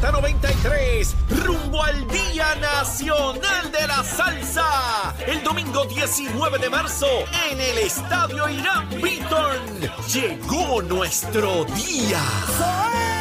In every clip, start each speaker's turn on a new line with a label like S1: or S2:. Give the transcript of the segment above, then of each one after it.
S1: Z93, rumbo al Día Nacional de la Salsa. El domingo 19 de marzo en el Estadio Irán Beaton. Llegó nuestro día.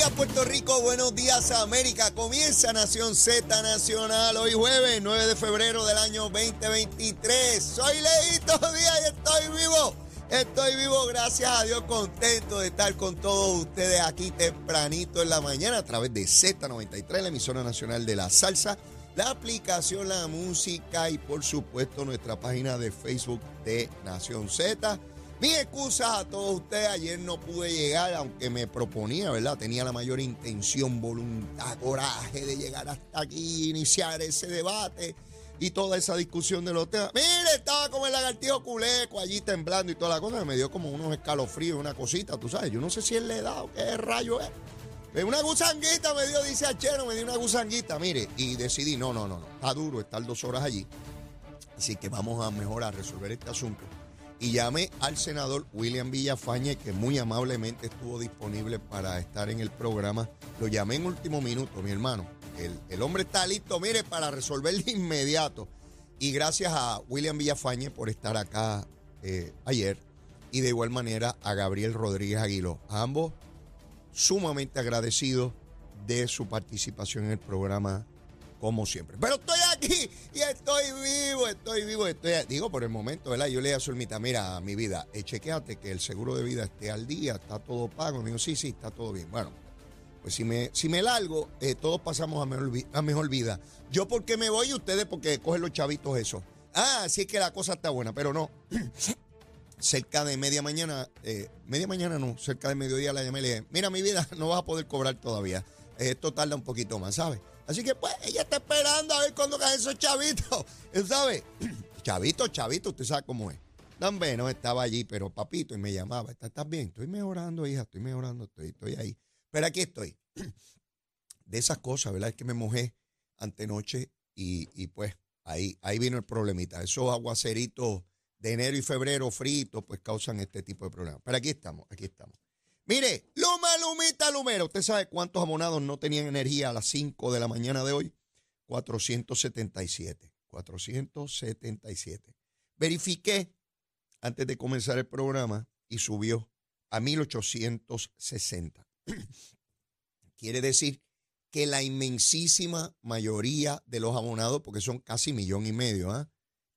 S2: Días Puerto Rico, buenos días América. Comienza Nación Z Nacional hoy jueves 9 de febrero del año 2023. Soy Leito Díaz y estoy vivo. Estoy vivo, gracias a Dios, contento de estar con todos ustedes aquí tempranito en la mañana a través de Z93, la emisora nacional de la salsa, la aplicación La Música y por supuesto nuestra página de Facebook de Nación Z. Mi excusa a todos ustedes, ayer no pude llegar, aunque me proponía, ¿verdad? Tenía la mayor intención, voluntad, coraje de llegar hasta aquí, iniciar ese debate y toda esa discusión de los temas. Mire, estaba como el lagartijo culeco allí temblando y toda la cosa, me dio como unos escalofríos, una cosita, tú sabes. Yo no sé si es la edad o qué rayo es. Una gusanguita me dio, dice Achero, me dio una gusanguita, mire, y decidí, no, no, no, no, está duro estar dos horas allí. Así que vamos a mejorar, resolver este asunto y llamé al senador William Villafañe, que muy amablemente estuvo disponible para estar en el programa. Lo llamé en último minuto, mi hermano. El, hombre está listo, mire, para resolver de inmediato. Y gracias a William Villafañe por estar acá eh, ayer. Y de igual manera a Gabriel Rodríguez Aguiló. Ambos sumamente agradecidos de su participación en el programa como siempre. Pero estoy aquí y estoy vivo, estoy vivo, estoy, digo por el momento, ¿verdad? Yo le dije a Zulmita, mira, mi vida, eh, chequeate que el seguro de vida esté al día, está todo pago. Me dijo, sí, sí, está todo bien. Bueno, pues si me, si me largo, eh, todos pasamos a mejor, a mejor vida. Yo porque me voy y ustedes porque cogen los chavitos eso. Ah, sí es que la cosa está buena, pero no. cerca de media mañana, eh, media mañana no, cerca de mediodía la llamé y le dije, mira mi vida, no vas a poder cobrar todavía. Esto tarda un poquito más, ¿sabes? Así que pues ella está esperando a ver cuándo caen esos chavitos. ¿Sabe? Chavito, chavito, usted sabe cómo es. No, no estaba allí, pero papito, y me llamaba. ¿Estás bien? Estoy mejorando, hija, estoy mejorando, estoy, estoy ahí. Pero aquí estoy. De esas cosas, ¿verdad? Es que me mojé antenoche y, y pues ahí, ahí vino el problemita. Esos aguaceritos de enero y febrero fritos, pues causan este tipo de problemas. Pero aquí estamos, aquí estamos. Mire, Luma, Lumita, Lumera. ¿Usted sabe cuántos abonados no tenían energía a las 5 de la mañana de hoy? 477. 477. Verifiqué antes de comenzar el programa y subió a 1860. Quiere decir que la inmensísima mayoría de los abonados, porque son casi millón y medio, ¿ah?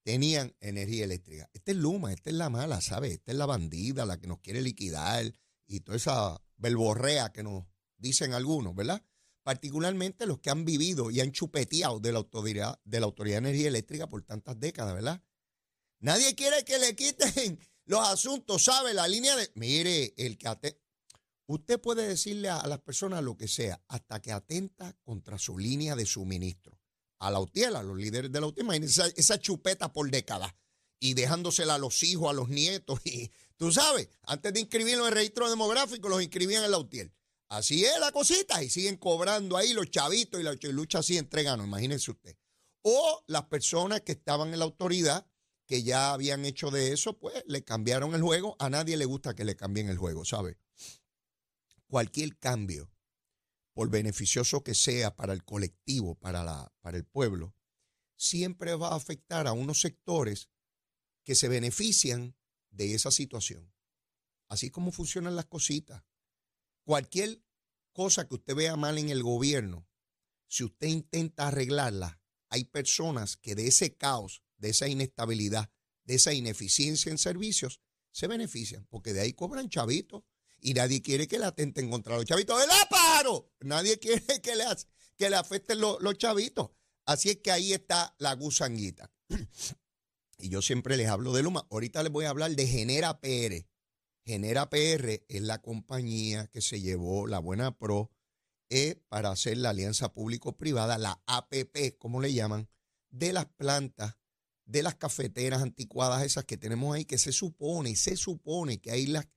S2: tenían energía eléctrica. Esta es Luma, esta es la mala, ¿sabe? Esta es la bandida, la que nos quiere liquidar, y toda esa belborrea que nos dicen algunos, ¿verdad? Particularmente los que han vivido y han chupeteado de la autoridad de la Autoridad de Energía Eléctrica por tantas décadas, ¿verdad? Nadie quiere que le quiten los asuntos, ¿sabe? La línea de... Mire, el que Usted puede decirle a, las personas lo que sea, hasta que atenta contra su línea de suministro. A la UTIEL, a los líderes de la UTIEL, esa, esa chupeta por décadas y dejándosela a los hijos, a los nietos y Tú sabes, antes de inscribirlo en el registro demográfico, los inscribían en la UTIEL. Así es la cosita y siguen cobrando ahí los chavitos y la lucha así entregan, imagínense usted. O las personas que estaban en la autoridad, que ya habían hecho de eso, pues le cambiaron el juego. A nadie le gusta que le cambien el juego, ¿sabe? Cualquier cambio, por beneficioso que sea para el colectivo, para, la, para el pueblo, siempre va a afectar a unos sectores que se benefician de esa situación. Así como funcionan las cositas. Cualquier cosa que usted vea mal en el gobierno, si usted intenta arreglarla, hay personas que de ese caos, de esa inestabilidad, de esa ineficiencia en servicios, se benefician, porque de ahí cobran chavitos y nadie quiere que le atenten contra los chavitos. ¡El paro! Nadie quiere que le, que le afecten los, los chavitos. Así es que ahí está la gusanguita. y yo siempre les hablo de Luma. Ahorita les voy a hablar de Genera PR. Genera PR es la compañía que se llevó la Buena Pro eh, para hacer la alianza público-privada, la APP, como le llaman, de las plantas, de las cafeteras anticuadas esas que tenemos ahí, que se supone, se supone que hay, las,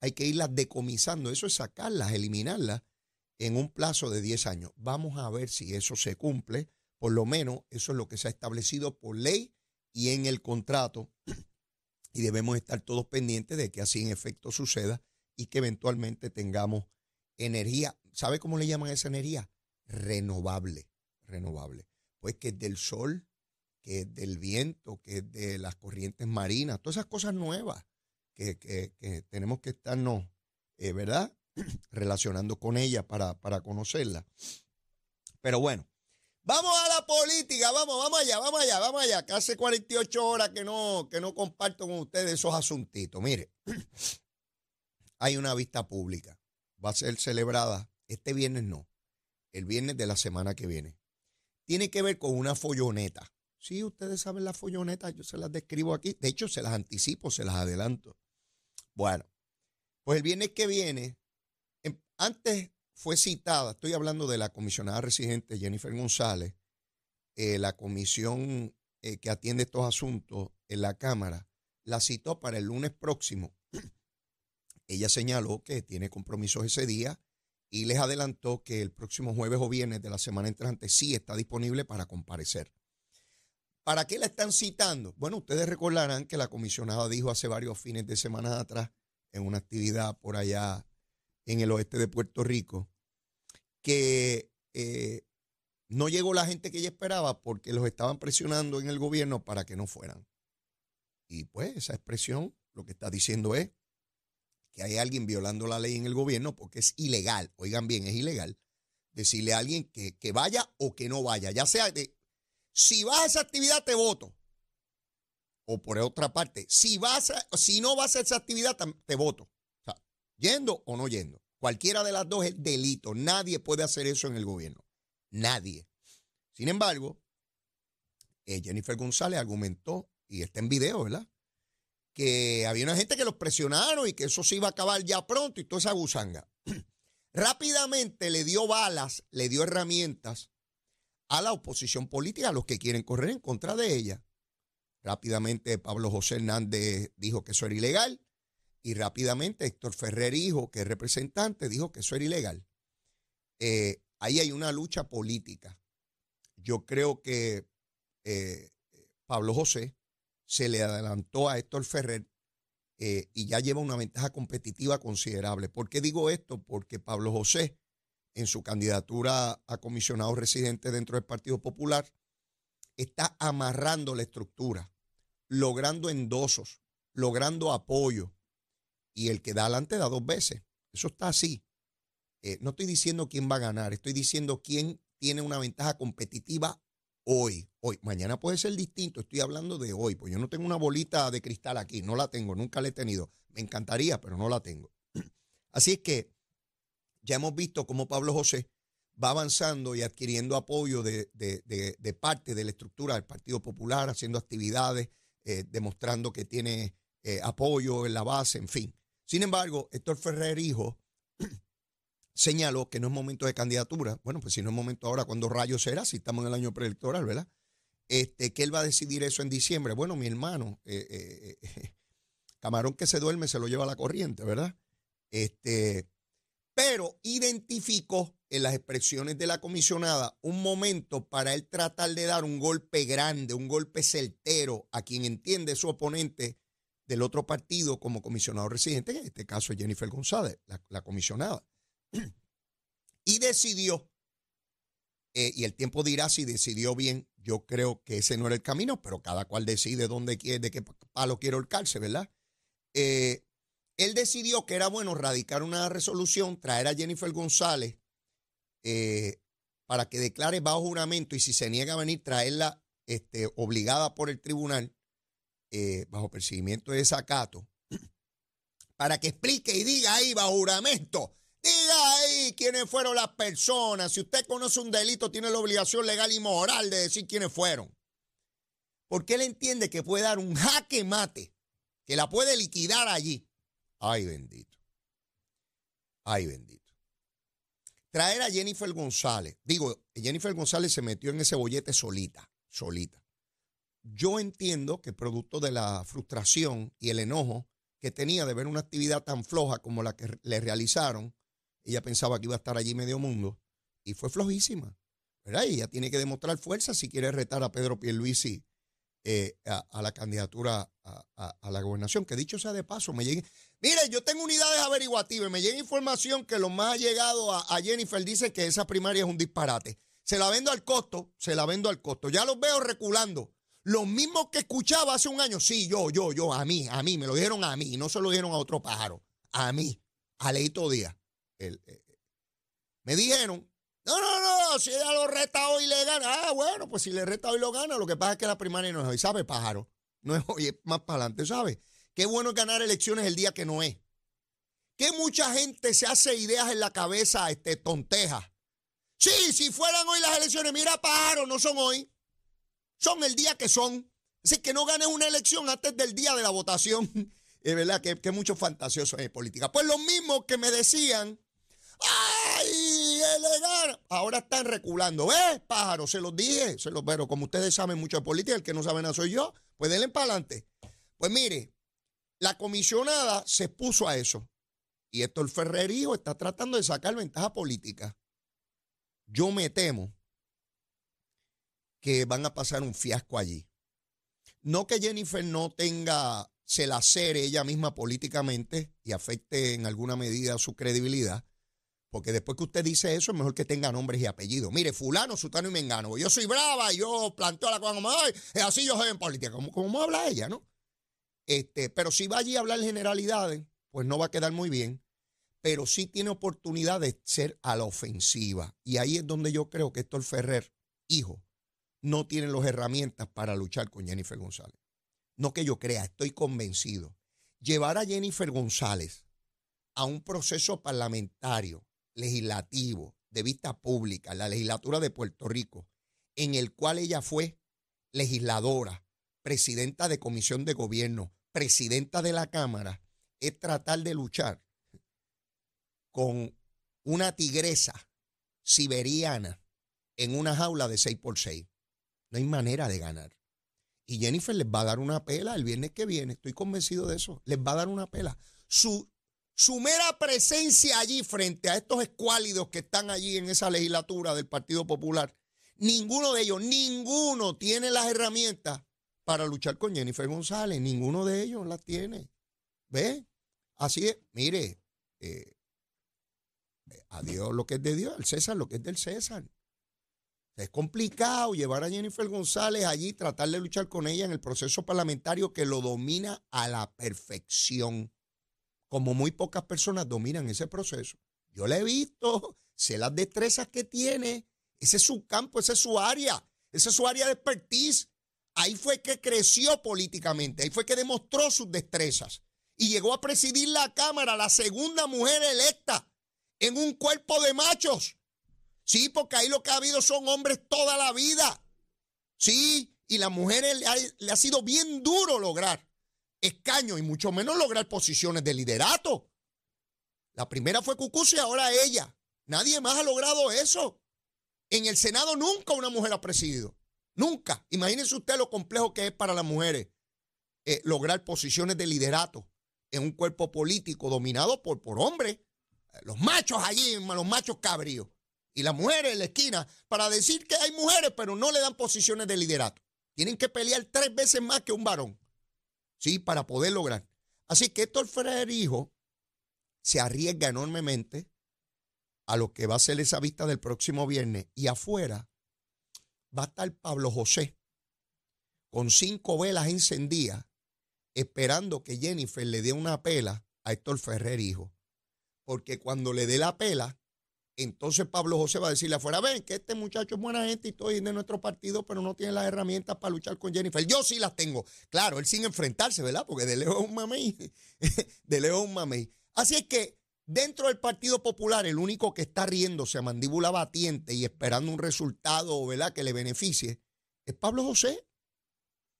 S2: hay que irlas decomisando. Eso es sacarlas, eliminarlas en un plazo de 10 años. Vamos a ver si eso se cumple. Por lo menos eso es lo que se ha establecido por ley y en el contrato y debemos estar todos pendientes de que así en efecto suceda y que eventualmente tengamos energía. ¿Sabe cómo le llaman esa energía? Renovable, renovable. Pues que es del sol, que es del viento, que es de las corrientes marinas, todas esas cosas nuevas que, tenemos que estarnos, eh, ¿verdad? Relacionando con ellas para, para conocerla. Pero bueno, Vamos a la política, vamos, vamos allá, vamos allá, vamos allá, que hace 48 horas que no, que no comparto con ustedes esos asuntitos. Mire, hay una vista pública, va a ser celebrada este viernes, no, el viernes de la semana que viene. Tiene que ver con una folloneta. Sí, ustedes saben las follonetas, yo se las describo aquí, de hecho se las anticipo, se las adelanto. Bueno, pues el viernes que viene, em, antes fue citada, estoy hablando de la comisionada residente Jennifer González, eh, la comisión eh, que atiende estos asuntos en la Cámara, la citó para el lunes próximo. Ella señaló que tiene compromisos ese día y les adelantó que el próximo jueves o viernes de la semana entrante sí está disponible para comparecer. ¿Para qué la están citando? Bueno, ustedes recordarán que la comisionada dijo hace varios fines de semana atrás en una actividad por allá en el oeste de Puerto Rico, que eh, no llegó la gente que ella esperaba porque los estaban presionando en el gobierno para que no fueran. Y pues esa expresión lo que está diciendo es que hay alguien violando la ley en el gobierno porque es ilegal, oigan bien, es ilegal decirle a alguien que, que vaya o que no vaya, ya sea de, si vas a esa actividad te voto. O por otra parte, si, vas si no vas a esa actividad te voto yendo o no yendo. Cualquiera de las dos es delito. Nadie puede hacer eso en el gobierno. Nadie. Sin embargo, eh, Jennifer González argumentó, y está en video, ¿verdad? Que había una gente que los presionaron y que eso se iba a acabar ya pronto y toda esa gusanga. Rápidamente le dio balas, le dio herramientas a la oposición política, a los que quieren correr en contra de ella. Rápidamente Pablo José Hernández dijo que eso era ilegal. Y rápidamente Héctor Ferrer, hijo, que es representante, dijo que eso era ilegal. Eh, ahí hay una lucha política. Yo creo que eh, Pablo José se le adelantó a Héctor Ferrer eh, y ya lleva una ventaja competitiva considerable. ¿Por qué digo esto? Porque Pablo José, en su candidatura a comisionado residente dentro del Partido Popular, está amarrando la estructura, logrando endosos, logrando apoyo, y el que da adelante da dos veces. Eso está así. Eh, no estoy diciendo quién va a ganar, estoy diciendo quién tiene una ventaja competitiva hoy. Hoy, mañana puede ser distinto, estoy hablando de hoy, pues yo no tengo una bolita de cristal aquí, no la tengo, nunca la he tenido. Me encantaría, pero no la tengo. Así es que ya hemos visto cómo Pablo José va avanzando y adquiriendo apoyo de, parte de la estructura del Partido Popular, haciendo actividades, eh, demostrando que tiene eh, apoyo en la base, en fin. Sin embargo, Héctor Ferrer, hijo, señaló que no es momento de candidatura. Bueno, pues si no es momento ahora, ¿cuándo rayos será? Si estamos en el año preelectoral, ¿verdad? Este, que él va a decidir eso en diciembre. Bueno, mi hermano, eh, eh, eh, camarón que se duerme se lo lleva a la corriente, ¿verdad? Este, pero identificó en las expresiones de la comisionada un momento para él tratar de dar un golpe grande, un golpe certero a quien entiende su oponente del otro partido como comisionado residente, en este caso es Jennifer González, la, comisionada. y decidió, eh, y el tiempo dirá si decidió bien, yo creo que ese no era el camino, pero cada cual decide dónde quiere, de qué palo quiere holcarse, ¿verdad? Eh, él decidió que era bueno radicar una resolución, traer a Jennifer González eh, para que declare bajo juramento y si se niega a venir, traerla este, obligada por el tribunal eh, bajo perseguimiento de desacato, para que explique y diga ahí bajo juramento, diga ahí quiénes fueron las personas. Si usted conoce un delito, tiene la obligación legal y moral de decir quiénes fueron. Porque él entiende que puede dar un jaque mate, que la puede liquidar allí. Ay, bendito. Ay, bendito. Traer a Jennifer González. Digo, Jennifer González se metió en ese bollete solita, solita. Yo entiendo que producto de la frustración y el enojo que tenía de ver una actividad tan floja como la que le realizaron, ella pensaba que iba a estar allí medio mundo y fue flojísima. ¿verdad? Y ella tiene que demostrar fuerza si quiere retar a Pedro Pierluisi eh, a, la candidatura a, la gobernación. Que dicho sea de paso, me llegue. Mire, yo tengo unidades averiguativas. Me llega información que lo más ha llegado a, Jennifer dice que esa primaria es un disparate. Se la vendo al costo, se la vendo al costo. Ya los veo reculando. Los mismos que escuchaba hace un año, sí, yo, yo, yo, a mí, a mí, me lo dijeron a mí, no se lo dijeron a otro pájaro, a mí, a Leito Díaz. Eh, me dijeron, no, no, no, si ella lo reta hoy le gana. Ah, bueno, pues si le reta hoy lo gana, lo que pasa es que la primaria no es hoy, ¿sabe, pájaro? No es hoy, es más para adelante, ¿sabe? Qué bueno ganar elecciones el día que no es. Que mucha gente se hace ideas en la cabeza, este, tontejas. Sí, si fueran hoy las elecciones, mira, pájaro, no son hoy. Son el día que son. Así que no ganes una elección antes del día de la votación. Es verdad que, que mucho fantasioso en política. Pues lo mismo que me decían, ¡ay! le gana. Ahora están reculando. ¿Ves, pájaro? Se los dije. Se los, pero como ustedes saben mucho de política, el que no sabe nada soy yo. Pues denle para adelante. Pues mire, la comisionada se puso a eso. Y Héctor Ferrer Hijo está tratando de sacar ventaja política. Yo me temo que van a pasar un fiasco allí. No que Jennifer no tenga, se la cere ella misma políticamente y afecte en alguna medida su credibilidad, porque después que usted dice eso, es mejor que tenga nombres y apellidos. Mire, fulano, sutano y mengano. Yo soy brava, yo planteo la cosa como, ay, así yo soy en política. Como, como habla ella, ¿no? Este, pero si va allí a hablar generalidades, pues no va a quedar muy bien. Pero sí tiene oportunidad de ser a la ofensiva. Y ahí es donde yo creo que Héctor Ferrer, hijo, no tienen las herramientas para luchar con Jennifer González. No que yo crea, estoy convencido. Llevar a Jennifer González a un proceso parlamentario, legislativo, de vista pública, la legislatura de Puerto Rico, en el cual ella fue legisladora, presidenta de comisión de gobierno, presidenta de la Cámara, es tratar de luchar con una tigresa siberiana en una jaula de 6 por 6 no hay manera de ganar. Y Jennifer les va a dar una pela el viernes que viene, estoy convencido de eso. Les va a dar una pela. Su, su mera presencia allí frente a estos escuálidos que están allí en esa legislatura del Partido Popular, ninguno de ellos, ninguno tiene las herramientas para luchar con Jennifer González. Ninguno de ellos las tiene. ¿Ve? Así es. Mire, eh, a Dios lo que es de Dios, al César lo que es del César. Es complicado llevar a Jennifer González allí, tratar de luchar con ella en el proceso parlamentario que lo domina a la perfección, como muy pocas personas dominan ese proceso. Yo le he visto, sé las destrezas que tiene, ese es su campo, ese es su área, esa es su área de expertise. Ahí fue que creció políticamente, ahí fue que demostró sus destrezas y llegó a presidir la Cámara, la segunda mujer electa en un cuerpo de machos. Sí, porque ahí lo que ha habido son hombres toda la vida. Sí, y las mujeres le ha, sido bien duro lograr escaños y mucho menos lograr posiciones de liderato. La primera fue Cucusa y ahora ella. Nadie más ha logrado eso. En el Senado nunca una mujer ha presidido. Nunca. Imagínense usted lo complejo que es para las mujeres eh, lograr posiciones de liderato en un cuerpo político dominado por, por hombres. Los machos allí, los machos cabríos y las mujeres en la esquina para decir que hay mujeres, pero no le dan posiciones de liderato. Tienen que pelear tres veces más que un varón, ¿sí? Para poder lograr. Así que Héctor Ferrer Hijo se arriesga enormemente a lo que va a ser esa vista del próximo viernes. Y afuera va a estar Pablo José con cinco velas encendidas, esperando que Jennifer le dé una pela a Héctor Ferrer Hijo. Porque cuando le dé la pela, entonces Pablo José va a decirle afuera, ven, que este muchacho es buena gente y estoy de nuestro partido, pero no tiene las herramientas para luchar con Jennifer. Yo sí las tengo. Claro, él sin enfrentarse, ¿verdad? Porque de lejos es un mamey. de lejos es un mamey. Así es que dentro del Partido Popular, el único que está riéndose a mandíbula batiente y esperando un resultado, ¿verdad?, que le beneficie, es Pablo José.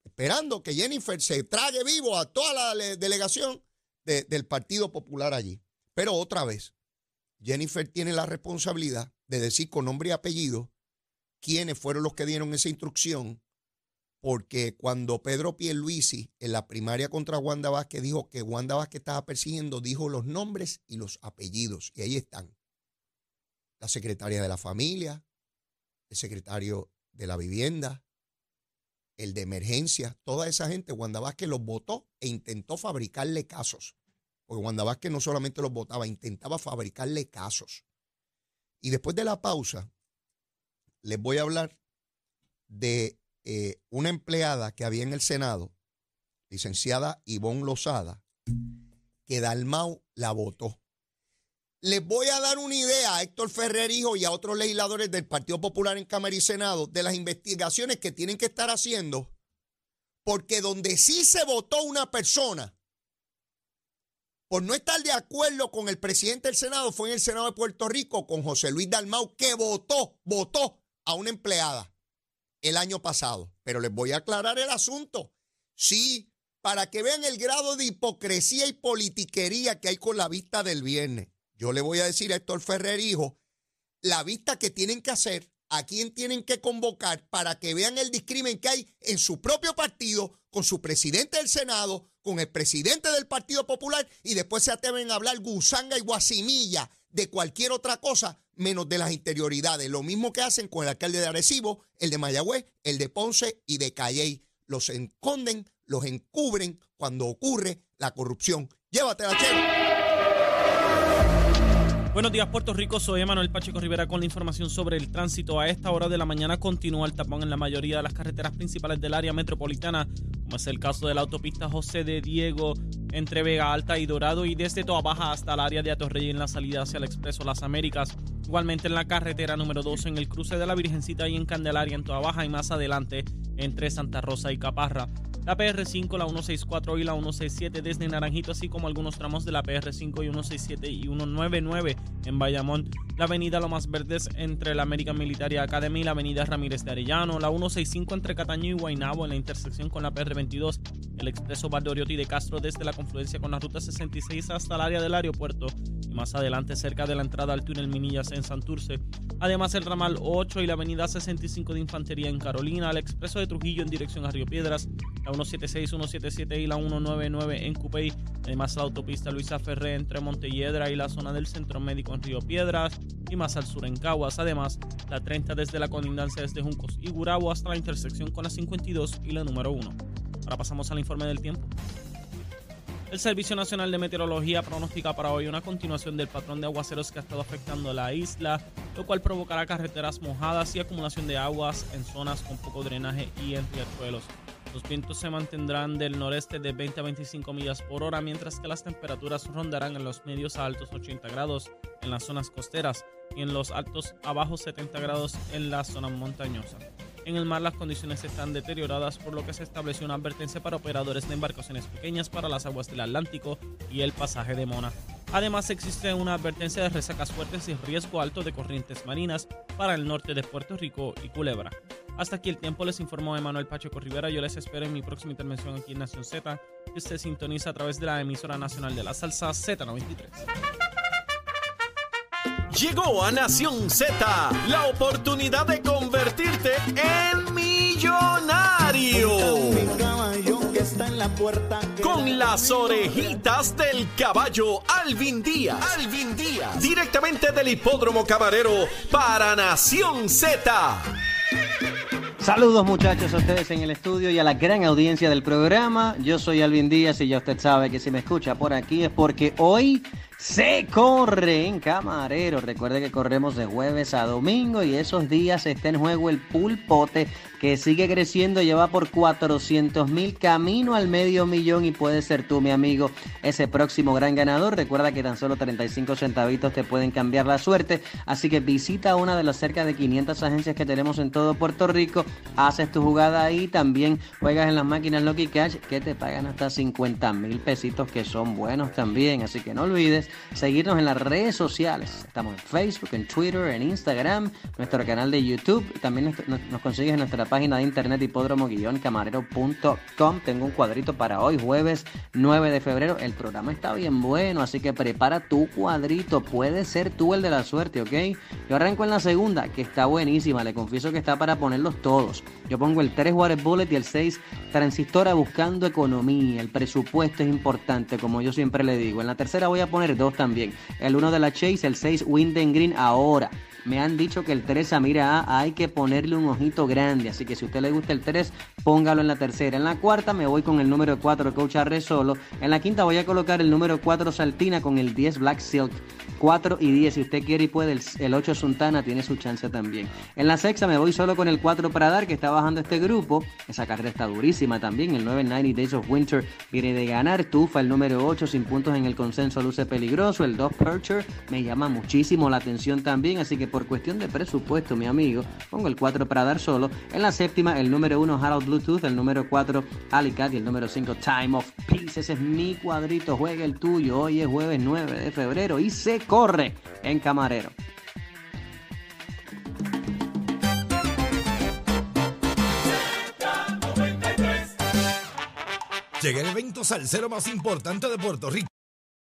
S2: Esperando que Jennifer se trague vivo a toda la delegación del Partido Popular allí. Pero otra vez, Jennifer tiene la responsabilidad de decir con nombre y apellido quiénes fueron los que dieron esa instrucción, porque cuando Pedro Pierluisi en la primaria contra Wanda Vázquez dijo que Wanda Vázquez estaba persiguiendo, dijo los nombres y los apellidos, y ahí están. La secretaria de la familia, el secretario de la vivienda, el de emergencia, toda esa gente, Wanda Vázquez los votó e intentó fabricarle casos. Porque Wanda Vázquez no solamente los votaba, intentaba fabricarle casos. Y después de la pausa, les voy a hablar de eh, una empleada que había en el Senado, licenciada Ivonne Lozada, que Dalmau la votó. Les voy a dar una idea a Héctor Ferrer Hijo y a otros legisladores del Partido Popular en Cámara y Senado de las investigaciones que tienen que estar haciendo, porque donde sí se votó una persona por no estar de acuerdo con el presidente del Senado fue en el Senado de Puerto Rico con José Luis Dalmau, que votó, votó a una empleada el año pasado. Pero les voy a aclarar el asunto. Sí, para que vean el grado de hipocresía y politiquería que hay con la vista del viernes. Yo le voy a decir a Héctor Ferrer, hijo, la vista que tienen que hacer, a quién tienen que convocar para que vean el discrimen que hay en su propio partido, con su presidente del Senado, con el presidente del Partido Popular y después se atreven a hablar gusanga y guasimilla de cualquier otra cosa menos de las interioridades. Lo mismo que hacen con el alcalde de Arecibo, el de Mayagüez, el de Ponce y de Calley. Los esconden, los encubren cuando ocurre la corrupción. Llévatela, chero.
S3: Buenos días, Puerto Rico. Soy Emanuel Pacheco Rivera con la información sobre el tránsito. A esta hora de la mañana continúa el tapón en la mayoría de las carreteras principales del área metropolitana, como es el caso de la autopista José de Diego entre Vega Alta y Dorado y desde Toa Baja hasta el área de Atorrey en la salida hacia el Expreso Las Américas. Igualmente en la carretera número 2 en el cruce de la Virgencita y en Candelaria en Toa Baja y más adelante entre Santa Rosa y Caparra la PR5, la 164 y la 167 desde Naranjito, así como algunos tramos de la PR5 y 167 y 199 en Bayamón, la avenida Lomas Verdes entre la American Military Academy y la avenida Ramírez de Arellano, la 165 entre Cataño y Guaynabo en la intersección con la PR22, el expreso Valdoriotti de Castro desde la confluencia con la ruta 66 hasta el área del aeropuerto más adelante cerca de la entrada al túnel Minillas en Santurce. Además el ramal 8 y la avenida 65 de Infantería en Carolina, el expreso de Trujillo en dirección a Río Piedras, la 176, 177 y la 199 en Cupey. Además la autopista Luisa Ferré entre Montelledra y la zona del Centro Médico en Río Piedras y más al sur en Caguas. Además la 30 desde la colindancia desde Juncos y Gurabo hasta la intersección con la 52 y la número 1. Ahora pasamos al informe del tiempo. El Servicio Nacional de Meteorología pronostica para hoy una continuación del patrón de aguaceros que ha estado afectando la isla, lo cual provocará carreteras mojadas y acumulación de aguas en zonas con poco drenaje y en riachuelos. Los vientos se mantendrán del noreste de 20 a 25 millas por hora, mientras que las temperaturas rondarán en los medios a altos 80 grados en las zonas costeras y en los altos a bajos 70 grados en las zonas montañosas. En el mar las condiciones están deterioradas, por lo que se estableció una advertencia para operadores de embarcaciones pequeñas para las aguas del Atlántico y el pasaje de Mona. Además existe una advertencia de resacas fuertes y riesgo alto de corrientes marinas para el norte de Puerto Rico y Culebra. Hasta aquí el tiempo, les informó Emanuel Pacheco Rivera. Yo les espero en mi próxima intervención aquí en Nación Z, que usted sintoniza a través de la emisora nacional de la salsa Z93.
S1: Llegó a Nación Z la oportunidad de convertirte en millonario. Con las orejitas del caballo Alvin Díaz. Alvin Díaz. Directamente del hipódromo camarero para Nación Z.
S4: Saludos muchachos a ustedes en el estudio y a la gran audiencia del programa. Yo soy Alvin Díaz y ya usted sabe que si me escucha por aquí es porque hoy se corre en Camarero. Recuerde que corremos de jueves a domingo y esos días está en juego el pulpote que sigue creciendo, lleva por 400 mil camino al medio millón y puede ser tú, mi amigo, ese próximo gran ganador. Recuerda que tan solo 35 centavitos te pueden cambiar la suerte, así que visita una de las cerca de 500 agencias que tenemos en todo Puerto Rico, haces tu jugada ahí, también juegas en las máquinas Lucky Cash que te pagan hasta 50 mil pesitos que son buenos también, así que no olvides seguirnos en las redes sociales. Estamos en Facebook, en Twitter, en Instagram, nuestro canal de YouTube, también nos, nos consigues en nuestra página de internet hipódromo-camarero.com. Tengo un cuadrito para hoy, jueves 9 de febrero. El programa está bien bueno, así que prepara tu cuadrito. Puede ser tú el de la suerte, ¿ok? Yo arranco en la segunda, que está buenísima. Le confieso que está para ponerlos todos. Yo pongo el 3 Water Bullet y el 6 Transistora buscando economía. El presupuesto es importante, como yo siempre le digo. En la tercera voy a poner dos también. El 1 de la Chase, el 6 Winden Green ahora. Me han dicho que el 3 a mira hay que ponerle un ojito grande. Así que si a usted le gusta el 3, póngalo en la tercera. En la cuarta me voy con el número 4 Coach Arre solo. En la quinta voy a colocar el número 4 Saltina con el 10 Black Silk. 4 y 10. Si usted quiere y puede, el, 8 Suntana tiene su chance también. En la sexta me voy solo con el 4 Pradar que está bajando este grupo. Esa carrera está durísima también. El 9 90 Days of Winter viene de ganar. Tufa el número 8 sin puntos en el consenso luce peligroso. El 2 Percher me llama muchísimo la atención también. Así que por cuestión de presupuesto, mi amigo, pongo el 4 Pradar solo. En la séptima el número 1 Harold Bluetooth. El número 4 Alicat y el número 5 Time of Peace. Ese es mi cuadrito. Juegue el tuyo. Hoy es jueves 9 de febrero y se corre en Camarero.
S1: Llega el evento salsero más importante de Puerto Rico.